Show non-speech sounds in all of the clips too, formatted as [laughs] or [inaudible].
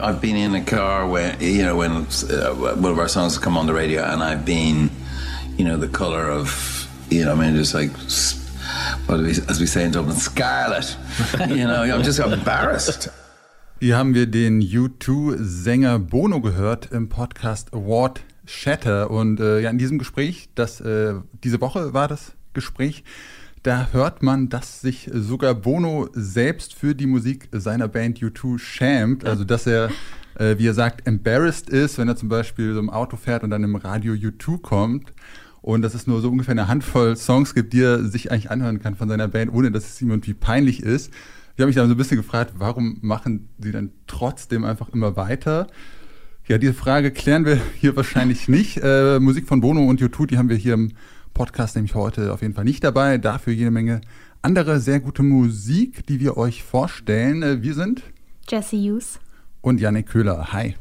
I've been in a car when you know when uh, one of our songs has come on the radio, and I've been, you know, the color of you know, I mean, just like what we, as we say in Dublin, scarlet. you know, I'm just embarrassed. Hier haben wir den U2-Sänger Bono gehört im Podcast Award Shatter. Und äh, ja, in diesem Gespräch, das äh, diese Woche war das Gespräch, da hört man, dass sich sogar Bono selbst für die Musik seiner Band U2 schämt. Also, dass er, äh, wie er sagt, embarrassed ist, wenn er zum Beispiel so im Auto fährt und dann im Radio U2 kommt. Und dass es nur so ungefähr eine Handvoll Songs gibt, die er sich eigentlich anhören kann von seiner Band, ohne dass es ihm irgendwie peinlich ist. Ich habe mich dann so ein bisschen gefragt, warum machen sie dann trotzdem einfach immer weiter? Ja, diese Frage klären wir hier wahrscheinlich nicht. Äh, Musik von Bono und U2, die haben wir hier im Podcast nämlich heute auf jeden Fall nicht dabei. Dafür jede Menge andere sehr gute Musik, die wir euch vorstellen. Äh, wir sind Jesse Hughes und Janik Köhler. Hi.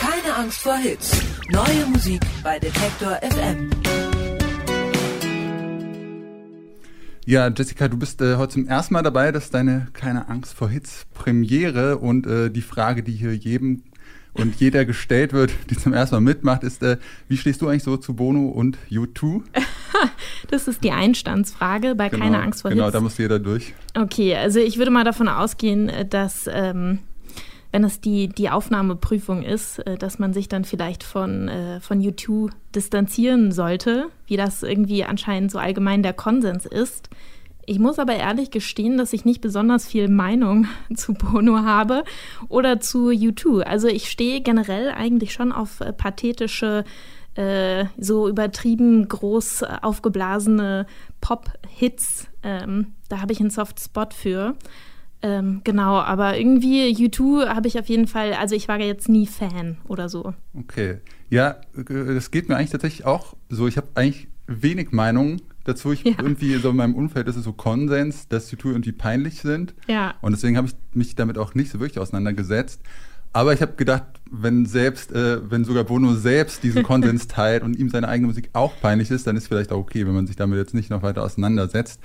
Keine Angst vor Hits. Neue Musik bei Detektor FM. Ja, Jessica, du bist äh, heute zum ersten Mal dabei. Das ist deine Keine Angst vor Hits Premiere. Und äh, die Frage, die hier jedem und jeder gestellt wird, [laughs] die zum ersten Mal mitmacht, ist, äh, wie stehst du eigentlich so zu Bono und U2? [laughs] das ist die Einstandsfrage bei genau, Keine Angst vor genau, Hits. Genau, da muss jeder durch. Okay, also ich würde mal davon ausgehen, äh, dass ähm, wenn es die, die Aufnahmeprüfung ist, äh, dass man sich dann vielleicht von, äh, von U2 distanzieren sollte, wie das irgendwie anscheinend so allgemein der Konsens ist. Ich muss aber ehrlich gestehen, dass ich nicht besonders viel Meinung [laughs] zu Bono habe oder zu U2. Also ich stehe generell eigentlich schon auf äh, pathetische, äh, so übertrieben groß aufgeblasene Pop-Hits. Ähm, da habe ich einen Soft Spot für. Ähm, genau, aber irgendwie U2 habe ich auf jeden Fall, also ich war ja jetzt nie Fan oder so. Okay. Ja, äh, das geht mir eigentlich tatsächlich auch so. Ich habe eigentlich wenig Meinung dazu. Ich ja. irgendwie so in meinem Umfeld ist es so Konsens, dass U2 irgendwie peinlich sind. Ja. Und deswegen habe ich mich damit auch nicht so wirklich auseinandergesetzt. Aber ich habe gedacht, wenn selbst, äh, wenn sogar Bono selbst diesen [laughs] Konsens teilt und ihm seine eigene Musik auch peinlich ist, dann ist vielleicht auch okay, wenn man sich damit jetzt nicht noch weiter auseinandersetzt.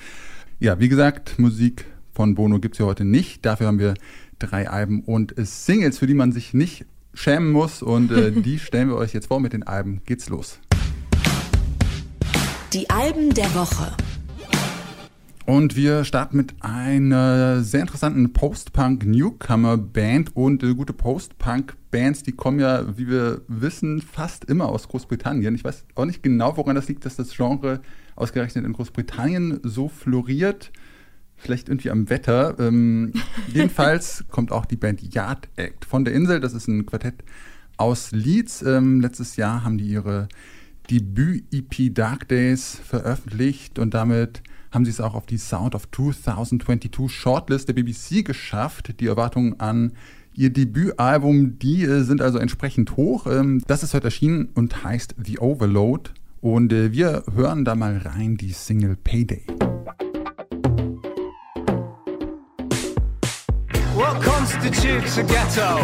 Ja, wie gesagt, Musik von Bono gibt es ja heute nicht. Dafür haben wir drei Alben und Singles, für die man sich nicht schämen muss. Und äh, [laughs] die stellen wir euch jetzt vor. Mit den Alben geht's los. Die Alben der Woche. Und wir starten mit einer sehr interessanten Post-Punk-Newcomer-Band. Und äh, gute Post-Punk-Bands, die kommen ja, wie wir wissen, fast immer aus Großbritannien. Ich weiß auch nicht genau, woran das liegt, dass das Genre ausgerechnet in Großbritannien so floriert vielleicht irgendwie am Wetter. Ähm, [laughs] jedenfalls kommt auch die Band Yard Act von der Insel. Das ist ein Quartett aus Leeds. Ähm, letztes Jahr haben die ihre Debüt-EP Dark Days veröffentlicht und damit haben sie es auch auf die Sound of 2022 Shortlist der BBC geschafft. Die Erwartungen an ihr Debütalbum, die äh, sind also entsprechend hoch. Ähm, das ist heute erschienen und heißt The Overload. Und äh, wir hören da mal rein die Single Payday. What constitutes a ghetto?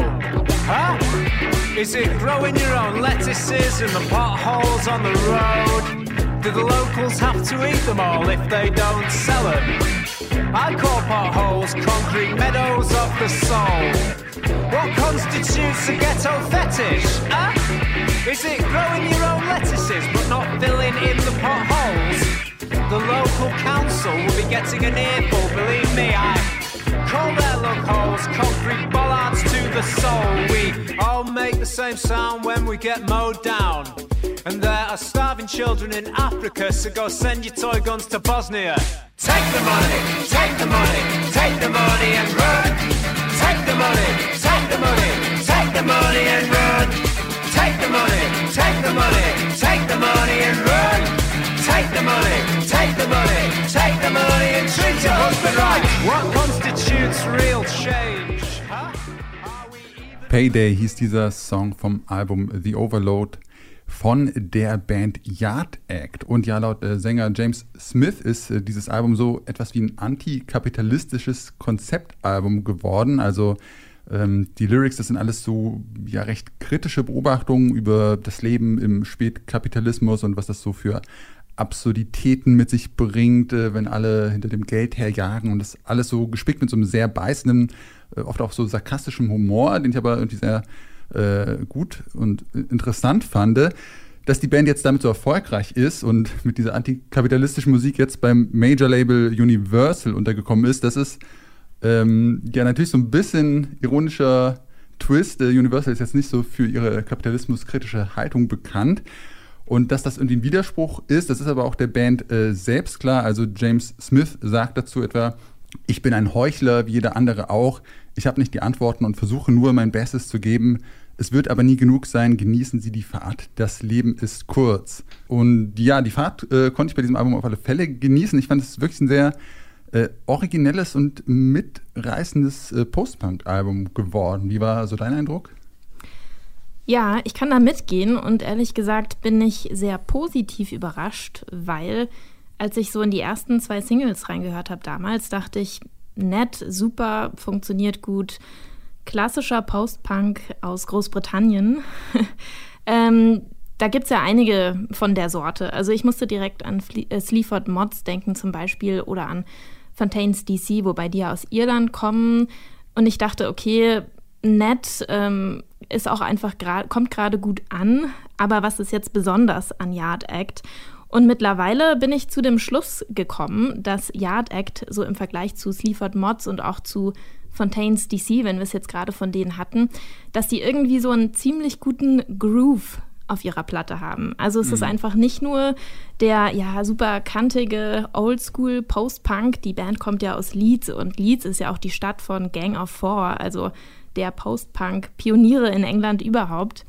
Huh? Is it growing your own lettuces and the potholes on the road? Do the locals have to eat them all if they don't sell them? I call potholes concrete meadows of the soul. What constitutes a ghetto fetish? Huh? Is it growing your own lettuces but not filling in the potholes? The local council will be getting an earful, believe me, I Call their look holes, concrete bollards to the soul. We all make the same sound when we get mowed down. And there are starving children in Africa, so go send your toy guns to Bosnia. Take the money, take the money, take the money and run. Payday hieß dieser Song vom Album The Overload von der Band Yard Act. Und ja, laut äh, Sänger James Smith ist äh, dieses Album so etwas wie ein antikapitalistisches Konzeptalbum geworden. Also ähm, die Lyrics, das sind alles so ja recht kritische Beobachtungen über das Leben im Spätkapitalismus und was das so für Absurditäten mit sich bringt, äh, wenn alle hinter dem Geld herjagen und das alles so gespickt mit so einem sehr beißenden, äh, oft auch so sarkastischen Humor, den ich aber irgendwie sehr äh, gut und interessant fand. Dass die Band jetzt damit so erfolgreich ist und mit dieser antikapitalistischen Musik jetzt beim Major-Label Universal untergekommen ist, das ist ähm, ja natürlich so ein bisschen ironischer Twist. Äh, Universal ist jetzt nicht so für ihre kapitalismuskritische Haltung bekannt. Und dass das irgendwie ein Widerspruch ist, das ist aber auch der Band äh, selbst klar. Also James Smith sagt dazu etwa, ich bin ein Heuchler, wie jeder andere auch. Ich habe nicht die Antworten und versuche nur mein Bestes zu geben. Es wird aber nie genug sein. Genießen Sie die Fahrt. Das Leben ist kurz. Und ja, die Fahrt äh, konnte ich bei diesem Album auf alle Fälle genießen. Ich fand es wirklich ein sehr äh, originelles und mitreißendes äh, Post-Punk-Album geworden. Wie war so dein Eindruck? Ja, ich kann da mitgehen und ehrlich gesagt bin ich sehr positiv überrascht, weil als ich so in die ersten zwei Singles reingehört habe damals, dachte ich, nett, super, funktioniert gut. Klassischer Post-Punk aus Großbritannien. [laughs] ähm, da gibt es ja einige von der Sorte. Also ich musste direkt an Fle äh, Sleaford Mods denken zum Beispiel oder an Fontaines DC, wobei die ja aus Irland kommen. Und ich dachte, okay, nett ähm, ist auch einfach grad, kommt gerade gut an. Aber was ist jetzt besonders an Yard Act? Und mittlerweile bin ich zu dem Schluss gekommen, dass Yard Act so im Vergleich zu Sleaford Mods und auch zu Fontaines DC, wenn wir es jetzt gerade von denen hatten, dass die irgendwie so einen ziemlich guten Groove auf ihrer Platte haben. Also es mhm. ist einfach nicht nur der ja super kantige Oldschool Post-Punk. Die Band kommt ja aus Leeds und Leeds ist ja auch die Stadt von Gang of Four, also der Post-Punk-Pioniere in England überhaupt.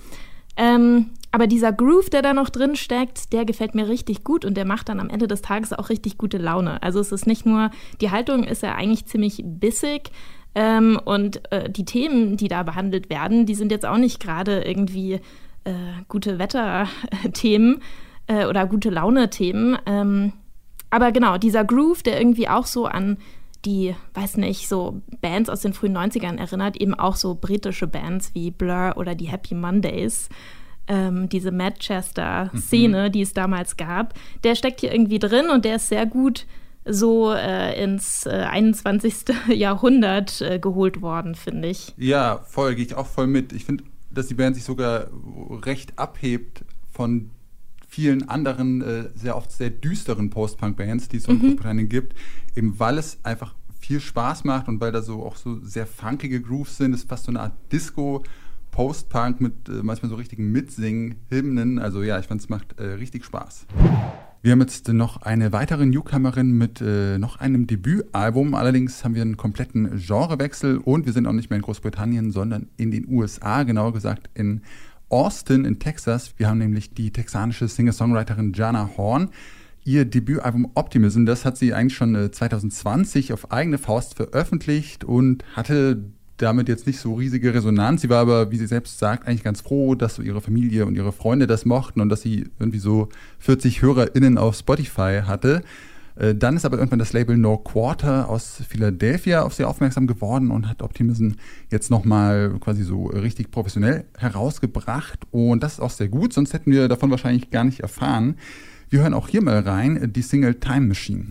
Ähm, aber dieser Groove, der da noch drin steckt, der gefällt mir richtig gut und der macht dann am Ende des Tages auch richtig gute Laune. Also es ist nicht nur, die Haltung ist ja eigentlich ziemlich bissig, ähm, und äh, die Themen, die da behandelt werden, die sind jetzt auch nicht gerade irgendwie äh, gute Wetter-Themen äh, oder gute Laune-Themen. Ähm, aber genau, dieser Groove, der irgendwie auch so an die, weiß nicht, so Bands aus den frühen 90ern erinnert, eben auch so britische Bands wie Blur oder die Happy Mondays. Ähm, diese Manchester-Szene, mhm. die es damals gab, der steckt hier irgendwie drin und der ist sehr gut so äh, ins äh, 21. [laughs] Jahrhundert äh, geholt worden, finde ich. Ja, voll, gehe ich auch voll mit. Ich finde dass die Band sich sogar recht abhebt von vielen anderen, äh, sehr oft sehr düsteren Post-Punk-Bands, die es so in mhm. Großbritannien gibt, eben weil es einfach viel Spaß macht und weil da so auch so sehr funkige Grooves sind. Es ist fast so eine Art Disco. Post-Punk mit äh, manchmal so richtigen Mitsingen-Hymnen. Also ja, ich fand es macht äh, richtig Spaß. Wir haben jetzt noch eine weitere Newcomerin mit äh, noch einem Debütalbum. Allerdings haben wir einen kompletten Genrewechsel und wir sind auch nicht mehr in Großbritannien, sondern in den USA, genauer gesagt in Austin in Texas. Wir haben nämlich die texanische Singer-Songwriterin Jana Horn. Ihr Debütalbum Optimism, das hat sie eigentlich schon 2020 äh, auf eigene Faust veröffentlicht und hatte damit jetzt nicht so riesige Resonanz. Sie war aber, wie sie selbst sagt, eigentlich ganz froh, dass so ihre Familie und ihre Freunde das mochten und dass sie irgendwie so 40 HörerInnen auf Spotify hatte. Äh, dann ist aber irgendwann das Label No Quarter aus Philadelphia auf sie aufmerksam geworden und hat Optimism jetzt nochmal quasi so richtig professionell herausgebracht. Und das ist auch sehr gut, sonst hätten wir davon wahrscheinlich gar nicht erfahren. Wir hören auch hier mal rein, die Single Time Machine.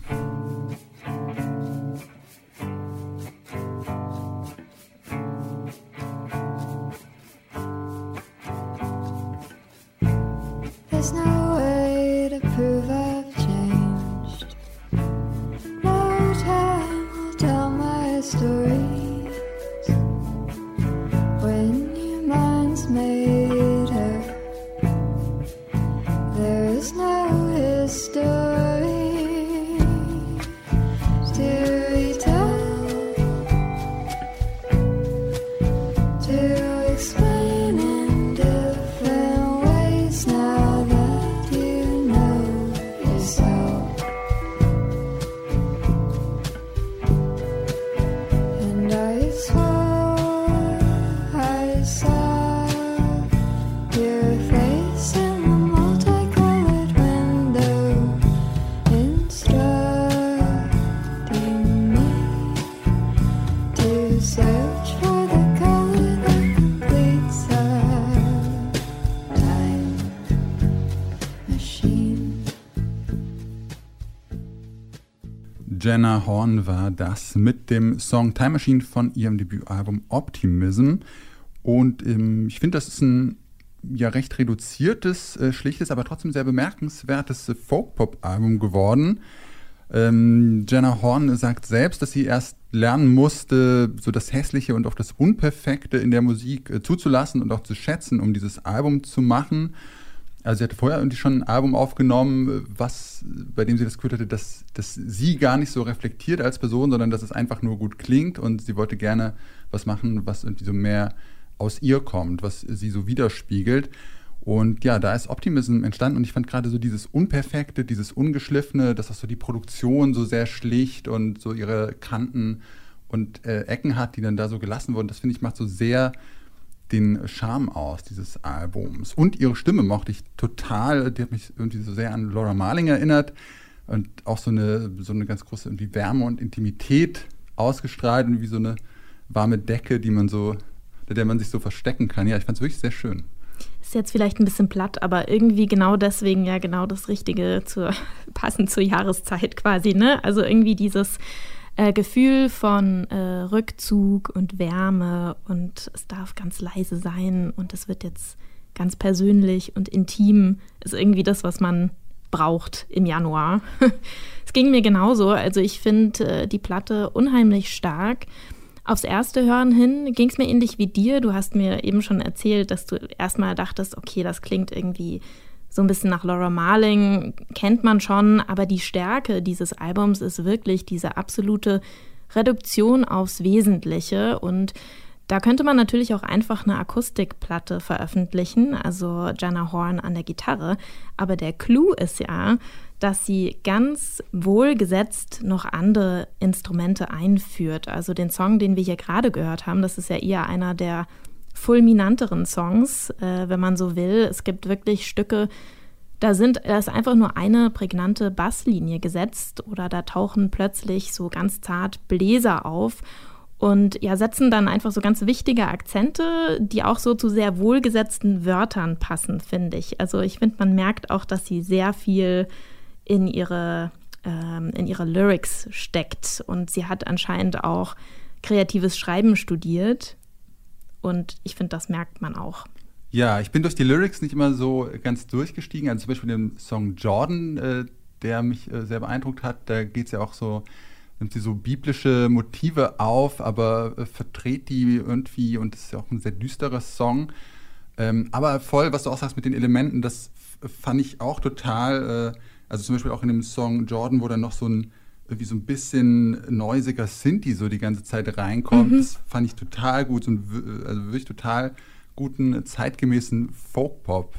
Jenna Horn war das mit dem Song Time Machine von ihrem Debütalbum Optimism. Und ähm, ich finde, das ist ein ja recht reduziertes, äh, schlichtes, aber trotzdem sehr bemerkenswertes Folk-Pop-Album geworden. Ähm, Jenna Horn sagt selbst, dass sie erst lernen musste, so das Hässliche und auch das Unperfekte in der Musik äh, zuzulassen und auch zu schätzen, um dieses Album zu machen. Also sie hatte vorher irgendwie schon ein Album aufgenommen, was, bei dem sie das Gefühl hatte, dass, dass sie gar nicht so reflektiert als Person, sondern dass es einfach nur gut klingt und sie wollte gerne was machen, was irgendwie so mehr aus ihr kommt, was sie so widerspiegelt. Und ja, da ist Optimism entstanden und ich fand gerade so dieses Unperfekte, dieses Ungeschliffene, dass auch so die Produktion so sehr schlicht und so ihre Kanten und äh, Ecken hat, die dann da so gelassen wurden, das finde ich macht so sehr den Charme aus dieses Albums. Und ihre Stimme mochte ich total. Die hat mich irgendwie so sehr an Laura Marling erinnert und auch so eine, so eine ganz große irgendwie Wärme und Intimität ausgestrahlt und wie so eine warme Decke, die man so, der man sich so verstecken kann. Ja, ich fand es wirklich sehr schön. Ist jetzt vielleicht ein bisschen platt, aber irgendwie genau deswegen ja genau das Richtige zur, [laughs] passend zur Jahreszeit quasi, ne? Also irgendwie dieses äh, Gefühl von äh, Rückzug und Wärme und es darf ganz leise sein und es wird jetzt ganz persönlich und intim, ist irgendwie das, was man braucht im Januar. [laughs] es ging mir genauso. Also ich finde äh, die Platte unheimlich stark. Aufs erste Hören hin ging es mir ähnlich wie dir. Du hast mir eben schon erzählt, dass du erstmal dachtest, okay, das klingt irgendwie so ein bisschen nach Laura Marling kennt man schon, aber die Stärke dieses Albums ist wirklich diese absolute Reduktion aufs Wesentliche und da könnte man natürlich auch einfach eine Akustikplatte veröffentlichen, also Jana Horn an der Gitarre. Aber der Clou ist ja, dass sie ganz wohlgesetzt noch andere Instrumente einführt. Also den Song, den wir hier gerade gehört haben, das ist ja eher einer der fulminanteren Songs, äh, wenn man so will. Es gibt wirklich Stücke, da sind, da ist einfach nur eine prägnante Basslinie gesetzt oder da tauchen plötzlich so ganz zart Bläser auf und ja, setzen dann einfach so ganz wichtige Akzente, die auch so zu sehr wohlgesetzten Wörtern passen, finde ich. Also ich finde, man merkt auch, dass sie sehr viel in ihre, ähm, in ihre Lyrics steckt und sie hat anscheinend auch kreatives Schreiben studiert und ich finde, das merkt man auch. Ja, ich bin durch die Lyrics nicht immer so ganz durchgestiegen. Also zum Beispiel den Song Jordan, äh, der mich äh, sehr beeindruckt hat. Da geht es ja auch so, nimmt sie so biblische Motive auf, aber äh, verdreht die irgendwie und ist ja auch ein sehr düsterer Song. Ähm, aber voll, was du auch sagst mit den Elementen, das fand ich auch total. Äh, also zum Beispiel auch in dem Song Jordan, wo dann noch so ein irgendwie so ein bisschen neusiger Sinti so die ganze Zeit reinkommt. Mhm. Das fand ich total gut, so ein, also wirklich total guten, zeitgemäßen Folk-Pop.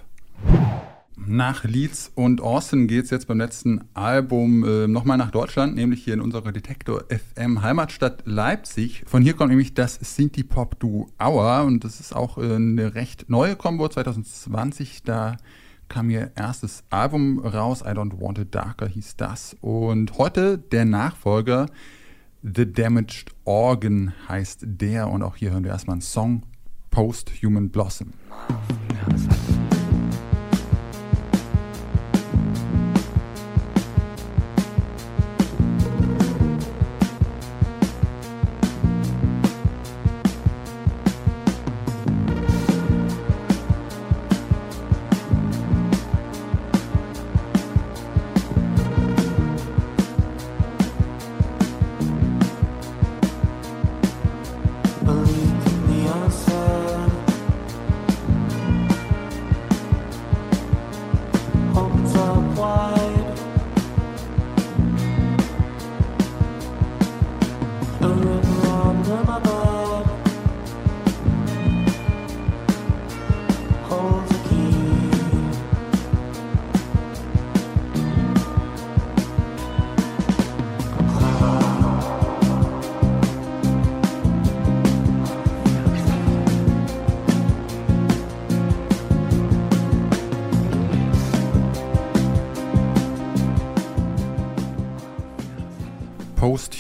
Nach Leeds und Austin geht es jetzt beim letzten Album äh, nochmal nach Deutschland, nämlich hier in unserer Detektor FM Heimatstadt Leipzig. Von hier kommt nämlich das Sinti Pop Duo Hour und das ist auch äh, eine recht neue Kombo 2020. Da kam ihr erstes Album raus, I Don't Want It Darker hieß das. Und heute der Nachfolger, The Damaged Organ heißt der. Und auch hier hören wir erstmal einen Song, Post Human Blossom. Ja,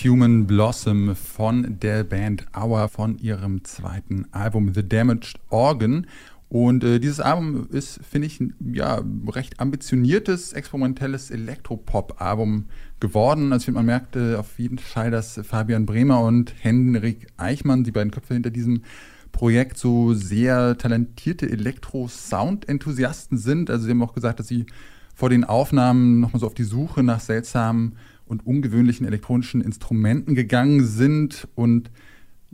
Post-Human Blossom von der Band Hour von ihrem zweiten Album The Damaged Organ. Und äh, dieses Album ist, finde ich, ein ja, recht ambitioniertes, experimentelles Elektropop-Album geworden. Also man merkte auf jeden Fall, dass Fabian Bremer und Henrik Eichmann, die beiden Köpfe hinter diesem Projekt, so sehr talentierte Elektro-Sound-Enthusiasten sind. Also sie haben auch gesagt, dass sie vor den Aufnahmen nochmal so auf die Suche nach seltsamen und ungewöhnlichen elektronischen Instrumenten gegangen sind und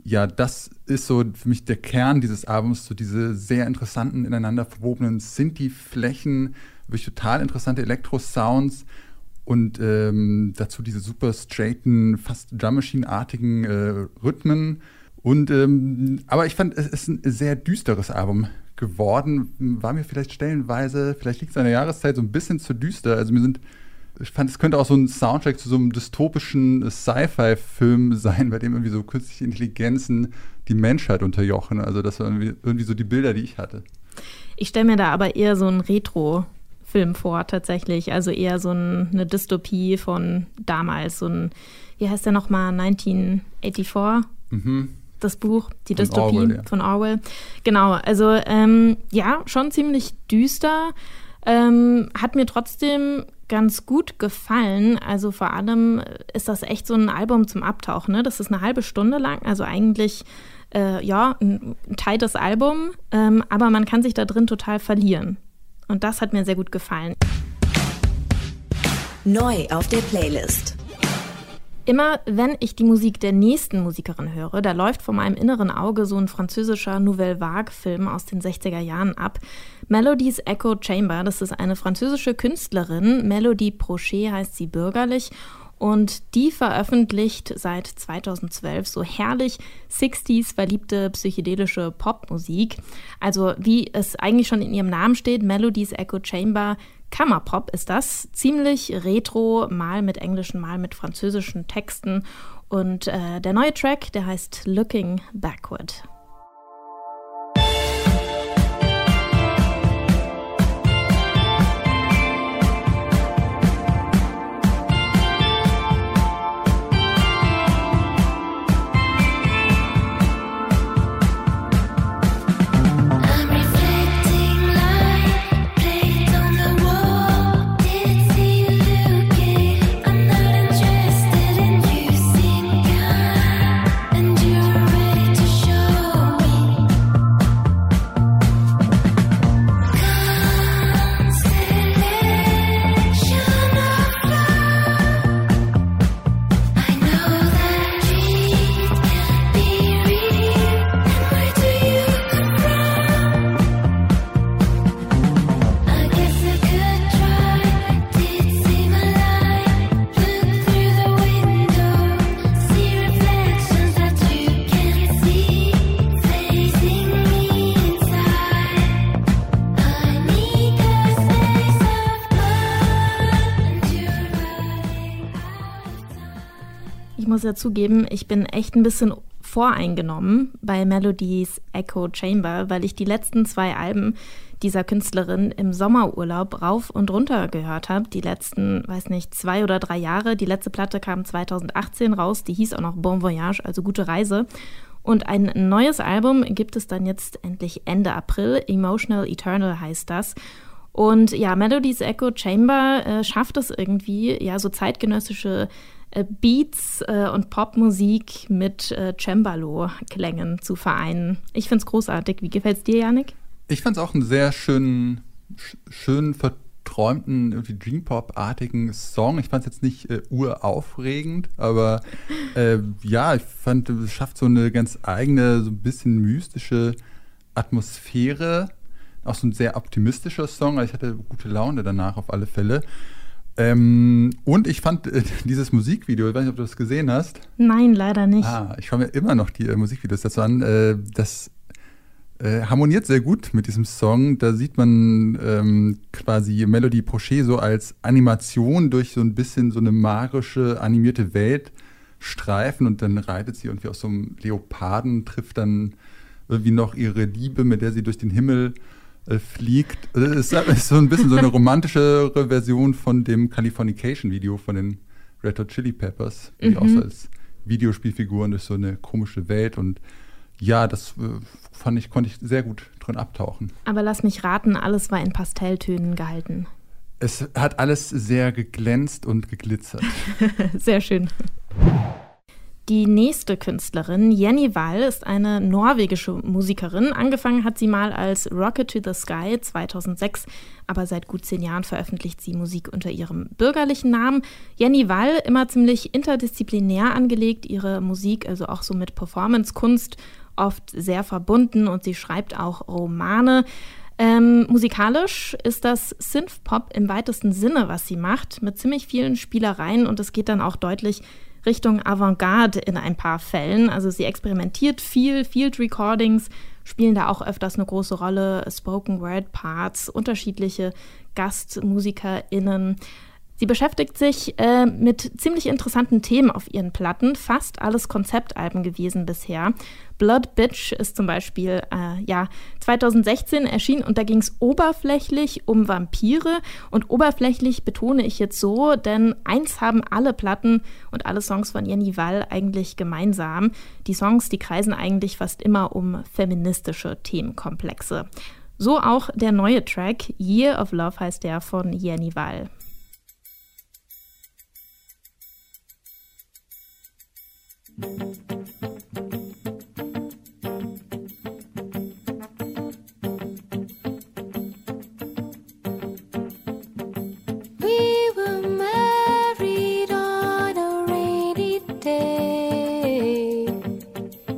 ja, das ist so für mich der Kern dieses Albums, so diese sehr interessanten, ineinander verwobenen Sinti-Flächen, wirklich total interessante Elektro-Sounds und ähm, dazu diese super straighten, fast Drum Machine-artigen äh, Rhythmen. Und ähm, aber ich fand, es ist ein sehr düsteres Album geworden. War mir vielleicht stellenweise, vielleicht liegt es an der Jahreszeit so ein bisschen zu düster. Also mir sind ich fand, es könnte auch so ein Soundtrack zu so einem dystopischen Sci-Fi-Film sein, bei dem irgendwie so künstliche Intelligenzen die Menschheit unterjochen. Also das waren irgendwie, irgendwie so die Bilder, die ich hatte. Ich stelle mir da aber eher so einen Retro-Film vor, tatsächlich. Also eher so ein, eine Dystopie von damals. So ein, wie heißt der nochmal, 1984? Mhm. Das Buch, die von Dystopie Orwell, ja. von Orwell. Genau, also ähm, ja, schon ziemlich düster. Ähm, hat mir trotzdem ganz gut gefallen. Also vor allem ist das echt so ein Album zum Abtauchen. Ne? Das ist eine halbe Stunde lang, also eigentlich äh, ja ein, ein des Album, ähm, aber man kann sich da drin total verlieren. Und das hat mir sehr gut gefallen. Neu auf der Playlist. Immer wenn ich die Musik der nächsten Musikerin höre, da läuft vor meinem inneren Auge so ein französischer Nouvelle Vague-Film aus den 60er Jahren ab. Melodies Echo Chamber, das ist eine französische Künstlerin. Melodie Prochet heißt sie bürgerlich. Und die veröffentlicht seit 2012 so herrlich 60s verliebte psychedelische Popmusik. Also wie es eigentlich schon in ihrem Namen steht, Melodies Echo Chamber Kammerpop ist das. Ziemlich retro, mal mit englischen, mal mit französischen Texten. Und äh, der neue Track, der heißt Looking Backward. Muss ja zugeben, ich bin echt ein bisschen voreingenommen bei Melodies Echo Chamber, weil ich die letzten zwei Alben dieser Künstlerin im Sommerurlaub rauf und runter gehört habe. Die letzten, weiß nicht, zwei oder drei Jahre. Die letzte Platte kam 2018 raus, die hieß auch noch Bon Voyage, also gute Reise. Und ein neues Album gibt es dann jetzt endlich Ende April. Emotional Eternal heißt das. Und ja, Melodies Echo Chamber äh, schafft es irgendwie, ja, so zeitgenössische Beats äh, und Popmusik mit äh, Cembalo-Klängen zu vereinen. Ich finde es großartig. Wie gefällt es dir, Janik? Ich fand es auch einen sehr schönen, schönen, verträumten, irgendwie Dream-Pop-artigen Song. Ich fand es jetzt nicht äh, uraufregend, aber äh, ja, ich fand, es schafft so eine ganz eigene, so ein bisschen mystische Atmosphäre. Auch so ein sehr optimistischer Song. Also ich hatte gute Laune danach auf alle Fälle. Ähm, und ich fand äh, dieses Musikvideo, ich weiß nicht, ob du das gesehen hast. Nein, leider nicht. Ah, ich schaue mir immer noch die äh, Musikvideos dazu an. Äh, das äh, harmoniert sehr gut mit diesem Song. Da sieht man ähm, quasi Melody Prochet so als Animation durch so ein bisschen so eine magische, animierte Welt streifen und dann reitet sie irgendwie aus so einem Leoparden, trifft dann irgendwie noch ihre Liebe, mit der sie durch den Himmel äh, fliegt. Es ist so ein bisschen so eine romantischere Version von dem Californication-Video von den Red Hot Chili Peppers, die mhm. auch so als Videospielfiguren durch so eine komische Welt und ja, das äh, fand ich, konnte ich sehr gut drin abtauchen. Aber lass mich raten, alles war in Pastelltönen gehalten. Es hat alles sehr geglänzt und geglitzert. [laughs] Sehr schön. Die nächste Künstlerin, Jenny Wall, ist eine norwegische Musikerin. Angefangen hat sie mal als Rocket to the Sky 2006, aber seit gut zehn Jahren veröffentlicht sie Musik unter ihrem bürgerlichen Namen. Jenny Wall, immer ziemlich interdisziplinär angelegt, ihre Musik, also auch so mit Performance-Kunst, oft sehr verbunden und sie schreibt auch Romane. Ähm, musikalisch ist das Synthpop im weitesten Sinne, was sie macht, mit ziemlich vielen Spielereien und es geht dann auch deutlich Richtung Avantgarde in ein paar Fällen. Also sie experimentiert viel, Field Recordings spielen da auch öfters eine große Rolle, Spoken Word Parts, unterschiedliche GastmusikerInnen. Sie beschäftigt sich äh, mit ziemlich interessanten Themen auf ihren Platten, fast alles Konzeptalben gewesen bisher. Blood Bitch ist zum Beispiel äh, ja 2016 erschienen und da ging es oberflächlich um Vampire und oberflächlich betone ich jetzt so, denn eins haben alle Platten und alle Songs von Jenny Wall eigentlich gemeinsam. Die Songs, die kreisen eigentlich fast immer um feministische Themenkomplexe. So auch der neue Track Year of Love heißt der von Jenny Wall.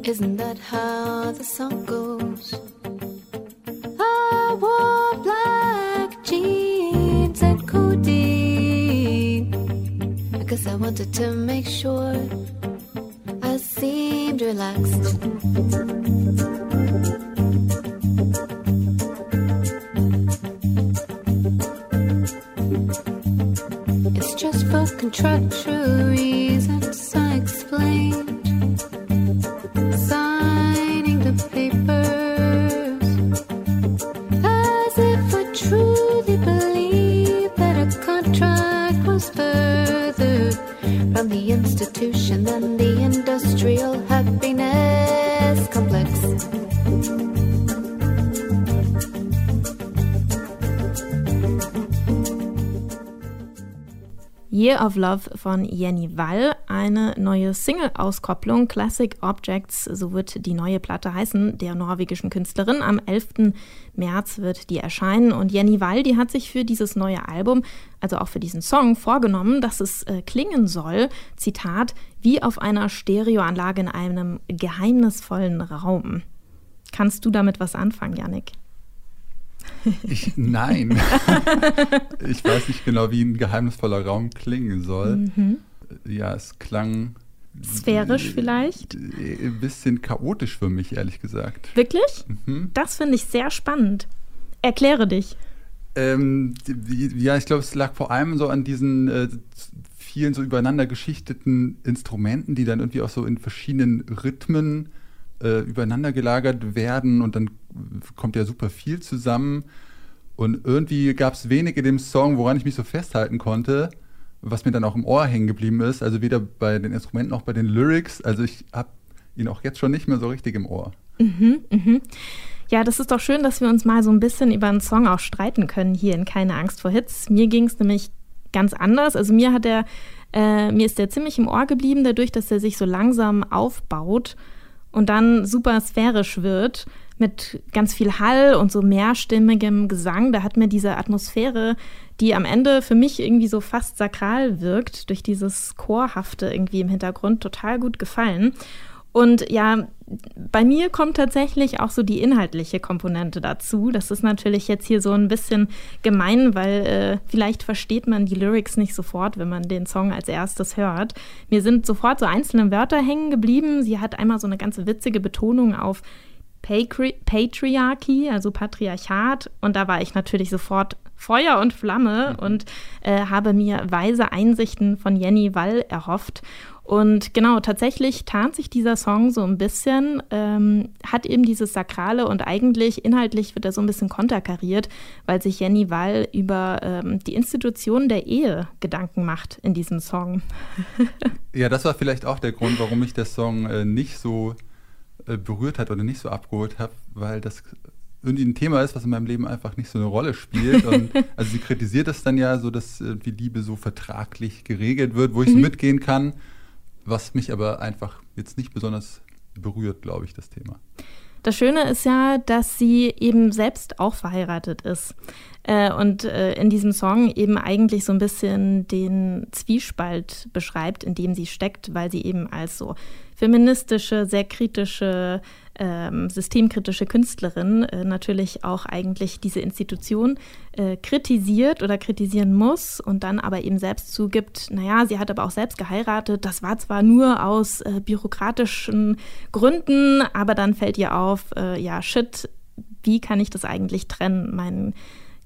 Isn't that how the song goes? I wore black jeans and codeine because I wanted to make sure relaxed. contraction. Of Love von Jenny Wall, eine neue Single-Auskopplung, Classic Objects, so wird die neue Platte heißen, der norwegischen Künstlerin. Am 11. März wird die erscheinen und Jenny Wall, die hat sich für dieses neue Album, also auch für diesen Song, vorgenommen, dass es äh, klingen soll, Zitat, wie auf einer Stereoanlage in einem geheimnisvollen Raum. Kannst du damit was anfangen, Yannick? Ich, nein. [laughs] ich weiß nicht genau, wie ein geheimnisvoller Raum klingen soll. Ja, es klang. Sphärisch vielleicht? äh, Ein bisschen chaotisch für mich, ehrlich gesagt. Wirklich? Mhm. Das finde ich sehr spannend. Erkläre dich. Ähm, ja, ich glaube, es lag vor allem so an diesen äh, vielen so übereinander geschichteten Instrumenten, die dann irgendwie auch so in verschiedenen Rhythmen äh, übereinander gelagert werden und dann kommt ja super viel zusammen. Und irgendwie gab es wenig in dem Song, woran ich mich so festhalten konnte, was mir dann auch im Ohr hängen geblieben ist. Also weder bei den Instrumenten noch bei den Lyrics. Also ich habe ihn auch jetzt schon nicht mehr so richtig im Ohr. Ja, das ist doch schön, dass wir uns mal so ein bisschen über einen Song auch streiten können hier in Keine Angst vor Hits. Mir ging es nämlich ganz anders. Also mir hat der, äh, mir ist der ziemlich im Ohr geblieben, dadurch, dass er sich so langsam aufbaut und dann super sphärisch wird mit ganz viel Hall und so mehrstimmigem Gesang. Da hat mir diese Atmosphäre, die am Ende für mich irgendwie so fast sakral wirkt, durch dieses Chorhafte irgendwie im Hintergrund total gut gefallen. Und ja, bei mir kommt tatsächlich auch so die inhaltliche Komponente dazu. Das ist natürlich jetzt hier so ein bisschen gemein, weil äh, vielleicht versteht man die Lyrics nicht sofort, wenn man den Song als erstes hört. Mir sind sofort so einzelne Wörter hängen geblieben. Sie hat einmal so eine ganz witzige Betonung auf Patri Patriarchy, also Patriarchat. Und da war ich natürlich sofort Feuer und Flamme und äh, habe mir weise Einsichten von Jenny Wall erhofft. Und genau, tatsächlich tarnt sich dieser Song so ein bisschen, ähm, hat eben dieses Sakrale und eigentlich inhaltlich wird er so ein bisschen konterkariert, weil sich Jenny Wall über ähm, die Institution der Ehe Gedanken macht in diesem Song. [laughs] Ja, das war vielleicht auch der Grund, warum mich der Song äh, nicht so äh, berührt hat oder nicht so abgeholt hat, weil das irgendwie ein Thema ist, was in meinem Leben einfach nicht so eine Rolle spielt. Und [laughs] also sie kritisiert das dann ja so, dass irgendwie Liebe so vertraglich geregelt wird, wo ich so mitgehen kann, was mich aber einfach jetzt nicht besonders berührt, glaube ich, das Thema. Das Schöne ist ja, dass sie eben selbst auch verheiratet ist. Äh, und äh, in diesem Song eben eigentlich so ein bisschen den Zwiespalt beschreibt, in dem sie steckt, weil sie eben als so feministische, sehr kritische, ähm, systemkritische Künstlerin äh, natürlich auch eigentlich diese Institution äh, kritisiert oder kritisieren muss und dann aber eben selbst zugibt, naja, sie hat aber auch selbst geheiratet, das war zwar nur aus äh, bürokratischen Gründen, aber dann fällt ihr auf, äh, ja, shit, wie kann ich das eigentlich trennen, mein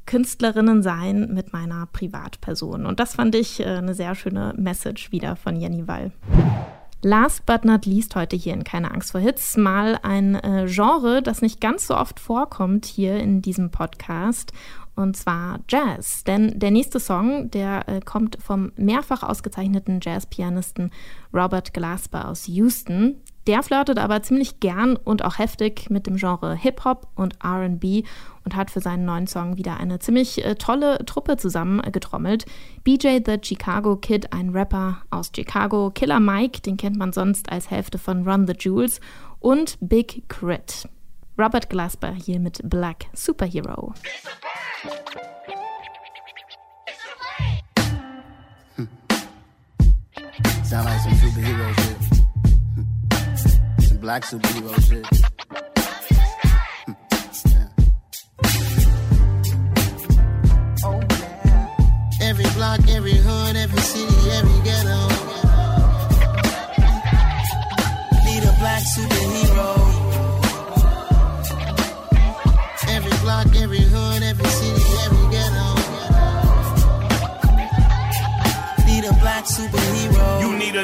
Künstlerinnen sein mit meiner Privatperson. Und das fand ich äh, eine sehr schöne Message wieder von Jenny Wall. Last but not least heute hier in Keine Angst vor Hits mal ein äh, Genre, das nicht ganz so oft vorkommt hier in diesem Podcast. Und zwar Jazz. Denn der nächste Song, der äh, kommt vom mehrfach ausgezeichneten Jazzpianisten Robert Glasper aus Houston. Der flirtet aber ziemlich gern und auch heftig mit dem Genre Hip-Hop und RB und hat für seinen neuen Song wieder eine ziemlich äh, tolle Truppe zusammengetrommelt. BJ the Chicago Kid, ein Rapper aus Chicago, Killer Mike, den kennt man sonst als Hälfte von Run the Jewels und Big Crit. Robert Glasper hier mit Black Superhero. Hm. Sound like some superhero shit. Hm. Some black superhero shit. Hm. Every block, every hood, every city, every ghetto. Need a black superhero.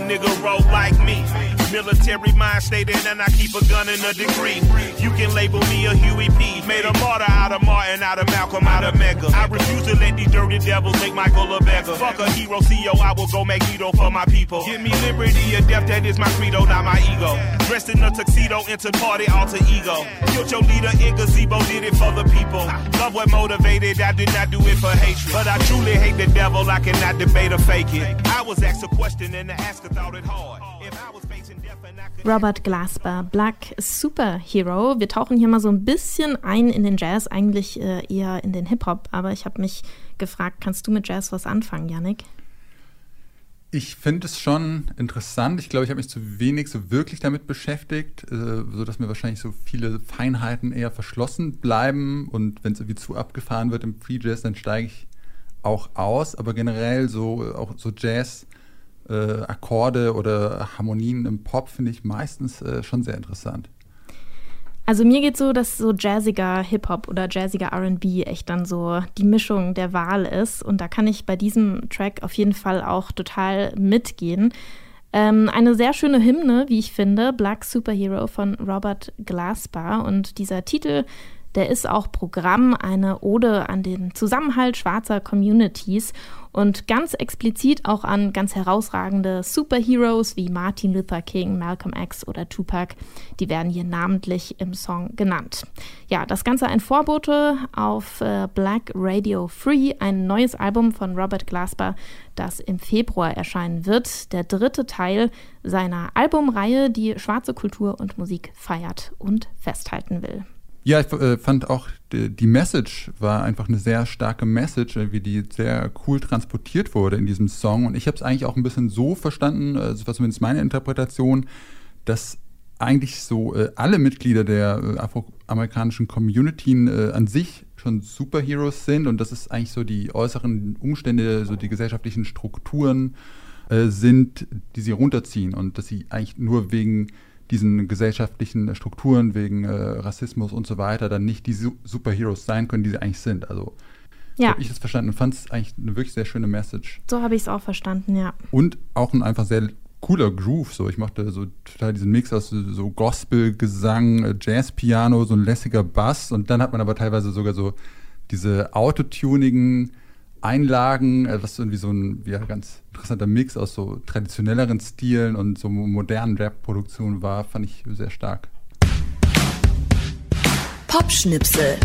Nigga roll like me. Military mind stated, and I keep a gun and a degree. You can label me a Huey P. Made a martyr out of Martin, out of Malcolm, out of Mega. I refuse to let these dirty devils make Michael a beggar. Fuck a hero, CEO, I will go Magneto for my people. Give me liberty or death, that is my credo, not my ego. Dressed in a tuxedo, into party, alter ego. Killed your leader in gazebo, did it for the people. Love what motivated, I did not do it for hatred. But I truly hate the devil, I cannot debate or fake it. I was asked a question and the asker thought it hard. If I was Robert Glasper, Black Superhero. Wir tauchen hier mal so ein bisschen ein in den Jazz, eigentlich äh, eher in den Hip-Hop, aber ich habe mich gefragt, kannst du mit Jazz was anfangen, Yannick? Ich finde es schon interessant. Ich glaube, ich habe mich zu wenig so wirklich damit beschäftigt, äh, sodass mir wahrscheinlich so viele Feinheiten eher verschlossen bleiben. Und wenn es irgendwie zu abgefahren wird im Free Jazz, dann steige ich auch aus. Aber generell so äh, auch so Jazz. Äh, Akkorde oder Harmonien im Pop finde ich meistens äh, schon sehr interessant. Also mir geht so, dass so jazziger Hip-Hop oder jazziger RB echt dann so die Mischung der Wahl ist. Und da kann ich bei diesem Track auf jeden Fall auch total mitgehen. Ähm, eine sehr schöne Hymne, wie ich finde, Black Superhero von Robert Glasper. Und dieser Titel, der ist auch Programm, eine Ode an den Zusammenhalt schwarzer Communities und ganz explizit auch an ganz herausragende Superheroes wie Martin Luther King, Malcolm X oder Tupac. Die werden hier namentlich im Song genannt. Ja, das Ganze ein Vorbote auf äh, Black Radio Free, ein neues Album von Robert Glasper, das im Februar erscheinen wird. Der dritte Teil seiner Albumreihe, die schwarze Kultur und Musik feiert und festhalten will. Ja, ich äh, fand auch, die, die Message war einfach eine sehr starke Message, äh, wie die sehr cool transportiert wurde in diesem Song. Und ich habe es eigentlich auch ein bisschen so verstanden, also was zumindest meine Interpretation, dass eigentlich so äh, alle Mitglieder der äh, afroamerikanischen Community äh, an sich schon Superheroes sind und dass es eigentlich so die äußeren Umstände, so die gesellschaftlichen Strukturen äh, sind, die sie runterziehen und dass sie eigentlich nur wegen diesen gesellschaftlichen Strukturen, wegen äh, Rassismus und so weiter, dann nicht die Su Superheroes sein können, die sie eigentlich sind. Also so Ja, habe ich das verstanden und fand es eigentlich eine wirklich sehr schöne Message. so habe ich es auch verstanden, ja. Und auch ein einfach sehr cooler Groove. So, ich mochte so total diesen Mix aus so so Gospel-Gesang, äh, Jazz-Piano, so ein lässiger Bass und dann hat man aber teilweise sogar so diese autotunigen Einlagen, äh, was irgendwie so ein ja, ganz interessanter Mix aus so traditionelleren Stilen und so modernen Rap-Produktionen war, fand ich sehr stark. Popschnipsel.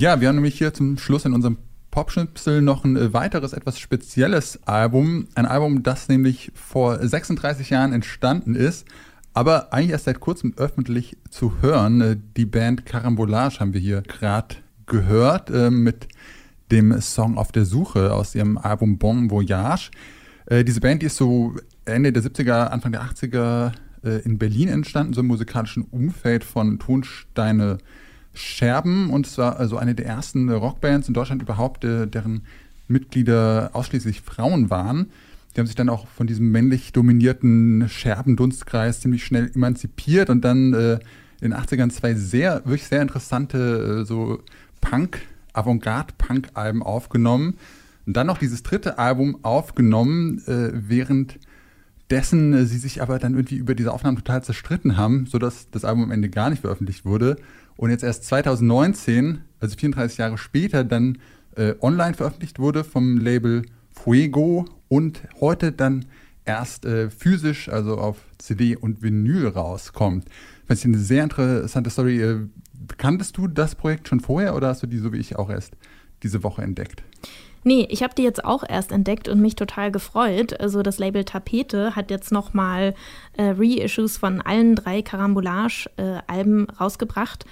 Ja, wir haben nämlich hier zum Schluss in unserem Popschnipsel noch ein äh, weiteres, etwas spezielles Album. Ein Album, das nämlich vor 36 Jahren entstanden ist, aber eigentlich erst seit kurzem öffentlich zu hören. Äh, Die Band Carambolage haben wir hier gerade gehört äh, mit dem Song Auf der Suche aus ihrem Album Bon Voyage. Diese Band die ist so Ende der 70er, Anfang der 80er äh, in Berlin entstanden, so im musikalischen Umfeld von Tonsteine Scherben und es war also eine der ersten Rockbands in Deutschland überhaupt, äh, deren Mitglieder ausschließlich Frauen waren. Die haben sich dann auch von diesem männlich dominierten Scherbendunstkreis ziemlich schnell emanzipiert und dann äh, in den 80ern zwei sehr, wirklich sehr interessante äh, so Punk, Avantgarde-Punk-Alben aufgenommen. Und dann noch dieses dritte Album aufgenommen, äh, während dessen äh, sie sich aber dann irgendwie über diese Aufnahmen total zerstritten haben, sodass das Album am Ende gar nicht veröffentlicht wurde. Und jetzt erst 2019, also 34 Jahre später, dann äh, online veröffentlicht wurde vom Label Fuego und heute dann erst äh, physisch, also auf CD und Vinyl rauskommt. Das ist eine sehr interessante Story. Äh, kanntest du das Projekt schon vorher oder hast du die so wie ich auch erst diese Woche entdeckt? Nee, ich habe die jetzt auch erst entdeckt und mich total gefreut. Also das Label Tapete hat jetzt nochmal äh, Reissues von allen drei Carambolage-Alben rausgebracht.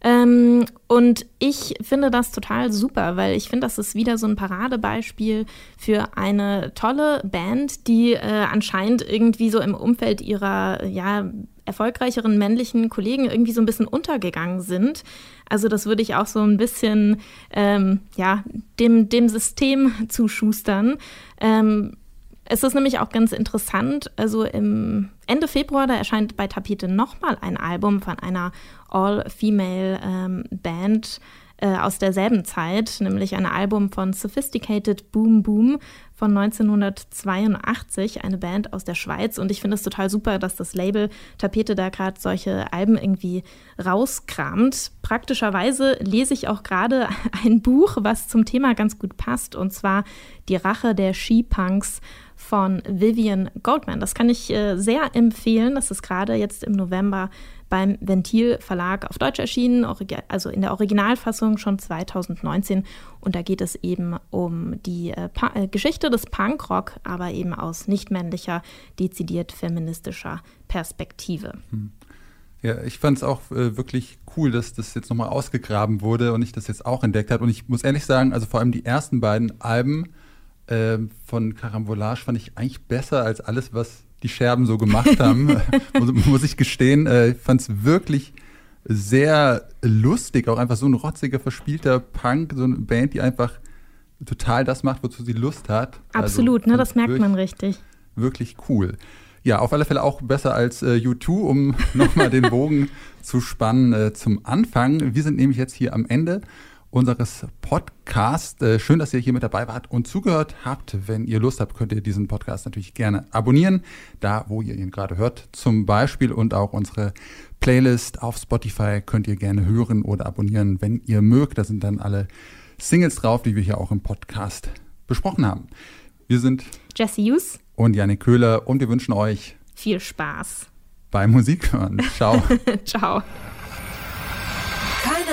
Ähm, und ich finde das total super, weil ich finde, das ist wieder so ein Paradebeispiel für eine tolle Band, die äh, anscheinend irgendwie so im Umfeld ihrer ja, erfolgreicheren männlichen Kollegen irgendwie so ein bisschen untergegangen sind. Also das würde ich auch so ein bisschen ähm, ja, dem, dem System [laughs] zuschustern. Ähm, es ist nämlich auch ganz interessant, also im Ende Februar, da erscheint bei Tapete nochmal ein Album von einer All-Female-Band äh, aus derselben Zeit, nämlich ein Album von Sophisticated Boom Boom von 1982, eine Band aus der Schweiz. Und ich finde es total super, dass das Label Tapete da gerade solche Alben irgendwie rauskramt. Praktischerweise lese ich auch gerade [laughs] ein Buch, was zum Thema ganz gut passt, und zwar Die Rache der Skipunks von Vivian Goldman. Das kann ich äh, sehr empfehlen. Das ist gerade jetzt im November beim Ventil Verlag auf Deutsch erschienen, also in der Originalfassung schon 2019. Und da geht es eben um die äh, äh, Geschichte des Punkrock, aber eben aus nicht männlicher, dezidiert feministischer Perspektive. Hm. Ja, ich fand es auch äh, wirklich cool, dass das jetzt nochmal ausgegraben wurde und ich das jetzt auch entdeckt habe. Und ich muss ehrlich sagen, also vor allem die ersten beiden Alben äh, von Carambolage fand ich eigentlich besser als alles, was die Scherben so gemacht haben, [laughs] muss, muss, ich gestehen. Äh, ich fand es wirklich sehr lustig, auch einfach so ein rotziger, verspielter Punk, so eine Band, die einfach total das macht, wozu sie Lust hat. Absolut, also, ne, das merkt wirklich, man richtig. Wirklich cool. Ja, auf alle Fälle auch besser als äh, U2, um [laughs] nochmal den Bogen zu spannen äh, zum Anfang. Wir sind nämlich jetzt hier am Ende unseres Podcasts. Äh, schön, dass ihr hier mit dabei wart und zugehört habt. Wenn ihr Lust habt, könnt ihr diesen Podcast natürlich gerne abonnieren, da wo ihr ihn gerade hört zum Beispiel und auch unsere Playlist auf Spotify könnt ihr gerne hören oder abonnieren, wenn ihr mögt. Da sind dann alle Singles drauf, die wir hier auch im Podcast besprochen haben. Wir sind Jesse Hughes und Janik Köhler und wir wünschen euch viel Spaß beim Musik hören. Ciao. [laughs] Ciao.